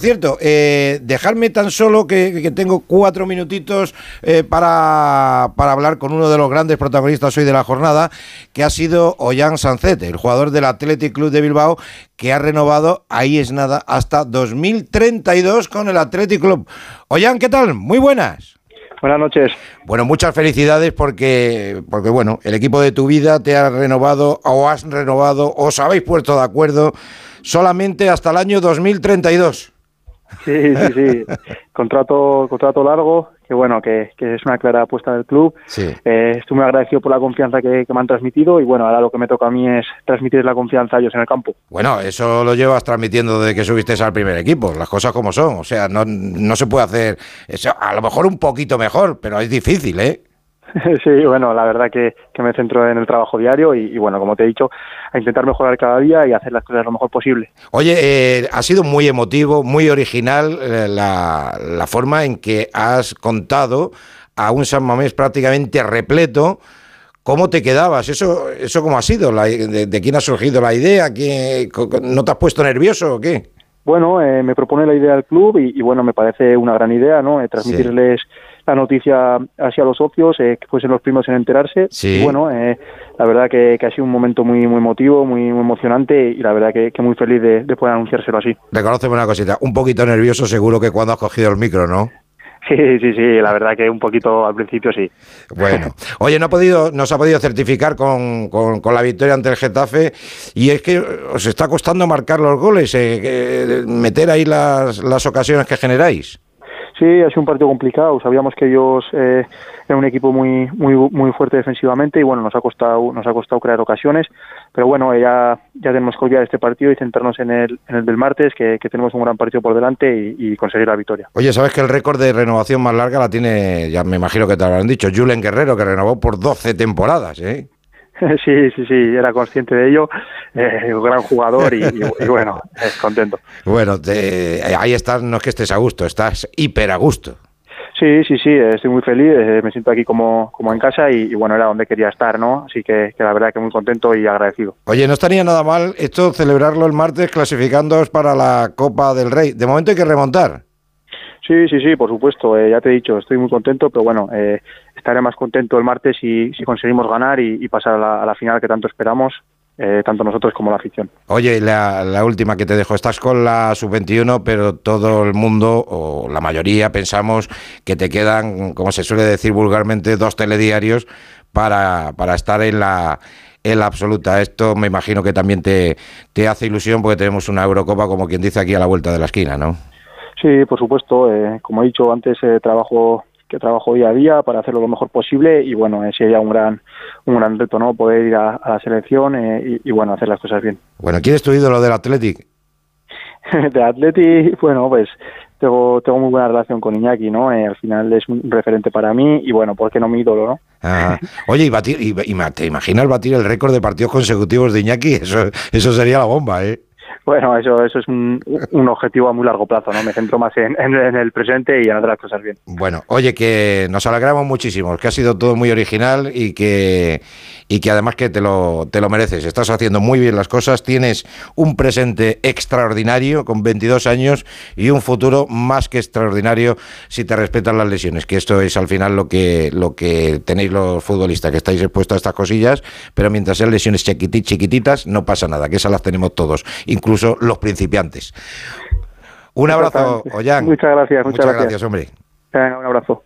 Cierto, eh, dejarme tan solo que, tengo cuatro minutitos eh, para, para, hablar con uno de los grandes protagonistas hoy de la jornada, que ha sido Ollán Sancete, el jugador del Athletic Club de Bilbao, que ha renovado, ahí es nada, hasta 2032 con el Athletic Club. Ollán, ¿qué tal? Muy buenas. Buenas noches. Bueno, muchas felicidades porque, porque bueno, el equipo de tu vida te ha renovado o has renovado, os habéis puesto de acuerdo solamente hasta el año 2032. Sí, sí, sí. contrato, contrato largo, que bueno, que, es una clara apuesta del club. Eh, estoy muy agradecido por la confianza que, me han transmitido y bueno, ahora lo que me toca a mí es transmitir la confianza a ellos en el campo. Bueno, eso lo llevas transmitiendo desde que subiste al primer equipo, las cosas como son. O sea, no, no se puede hacer, eso, a lo mejor un poquito mejor, pero es difícil, ¿eh? Sí, bueno, la verdad que, me centro en el trabajo diario y, bueno, como te he dicho, a intentar mejorar cada día y hacer las cosas lo mejor posible. Oye, eh, ha sido muy emotivo, muy original eh, la, la, forma en que has contado a un San Mamés prácticamente repleto. ¿Cómo te quedabas? ¿Eso, eso cómo ha sido? de, quién ha surgido la idea? ¿No te has puesto nervioso o qué? Bueno, eh, me propone la idea del club y, bueno, me parece una gran idea, ¿no? transmitirles la noticia hacia los socios, eh, que fuesen los primeros en enterarse. Y bueno, eh, la verdad que, ha sido un momento muy muy emotivo, muy, emocionante y la verdad que, muy feliz de, poder anunciárselo así. Reconoceme una cosita, un poquito nervioso seguro que cuando has cogido el micro, ¿no? Sí, sí, sí, la verdad que un poquito al principio sí. Bueno, oye, no ha podido, nos ha podido certificar con, con, la victoria ante el Getafe y es que os está costando marcar los goles, eh, meter ahí las, las ocasiones que generáis. Sí, ha sido un partido complicado. Sabíamos que ellos eh, eran un equipo muy, muy, muy fuerte defensivamente y bueno, nos ha costado, nos ha costado crear ocasiones. Pero bueno, ya, ya tenemos que olvidar este partido y centrarnos en el, en el del martes, que, tenemos un gran partido por delante y, conseguir la victoria. Oye, sabes que el récord de renovación más larga la tiene, ya me imagino que te lo habrán dicho, Julen Guerrero, que renovó por 12 temporadas, ¿eh? Sí, sí, sí, era consciente de ello, eh, un gran jugador y, bueno, es contento. Bueno, ahí estás, no es que estés a gusto, estás hiper a gusto. Sí, sí, sí, estoy muy feliz, eh, me siento aquí como, como en casa y, bueno, era donde quería estar, ¿no? Así que, la verdad que muy contento y agradecido. Oye, no estaría nada mal esto celebrarlo el martes clasificándoos para la Copa del Rey. De momento hay que remontar. Sí, sí, sí, por supuesto. Eh, ya te he dicho, estoy muy contento, pero bueno, eh, estaré más contento el martes si, si conseguimos ganar y, pasar a la, final que tanto esperamos, eh, tanto nosotros como la afición. Oye, la, la última que te dejo, estás con la sub-21, pero todo el mundo, o la mayoría, pensamos que te quedan, como se suele decir vulgarmente, dos telediarios para, para estar en la en la absoluta. Esto me imagino que también te, te hace ilusión porque tenemos una Eurocopa, como quien dice, aquí a la vuelta de la esquina, ¿no? Sí, por supuesto. Eh, como he dicho antes, eh, trabajo que trabajo día a día para hacerlo lo mejor posible y bueno, eh, sería un gran un gran reto, ¿no? Poder ir a, la selección eh, y, bueno, hacer las cosas bien. Bueno, ¿quién es tu ídolo del Athletic? de Athletic, bueno, pues tengo, tengo muy buena relación con Iñaki, ¿no? al final es un referente para mí y bueno, ¿por qué no mi ídolo, no? Oye, y, batir, y, ¿te imaginas batir el récord de partidos consecutivos de Iñaki? Eso, eso sería la bomba, ¿eh? Bueno, eso, eso es un, objetivo a muy largo plazo, ¿no? Me centro más en, el presente y en hacer las cosas bien. Bueno, oye, que nos alegramos muchísimo, que ha sido todo muy original y que, y que además que te lo, te lo mereces. Estás haciendo muy bien las cosas, tienes un presente extraordinario con 22 años y un futuro más que extraordinario si te respetan las lesiones, que esto es al final lo que, lo que tenéis los futbolistas, que estáis expuestos a estas cosillas, pero mientras sean lesiones chiquititas, no pasa nada, que esas las tenemos todos, incluso incluso los principiantes. Un abrazo, Ollán. Muchas gracias, muchas, muchas gracias. hombre. un abrazo.